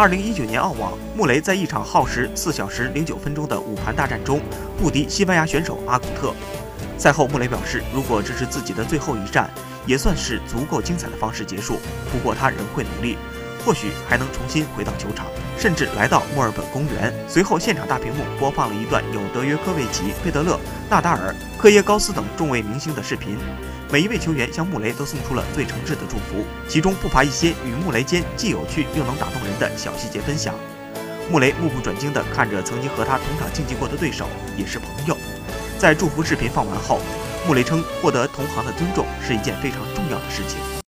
二零一九年澳网，穆雷在一场耗时四小时零九分钟的五盘大战中不敌西班牙选手阿古特。赛后，穆雷表示，如果这是自己的最后一战，也算是足够精彩的方式结束。不过他仍会努力，或许还能重新回到球场，甚至来到墨尔本公园。随后，现场大屏幕播放了一段有德约科维奇、佩德勒、纳达尔、科耶高斯等众位明星的视频。每一位球员向穆雷都送出了最诚挚的祝福，其中不乏一些与穆雷间既有趣又能打动人的小细节分享。穆雷目不转睛地看着曾经和他同场竞技过的对手，也是朋友。在祝福视频放完后，穆雷称获得同行的尊重是一件非常重要的事情。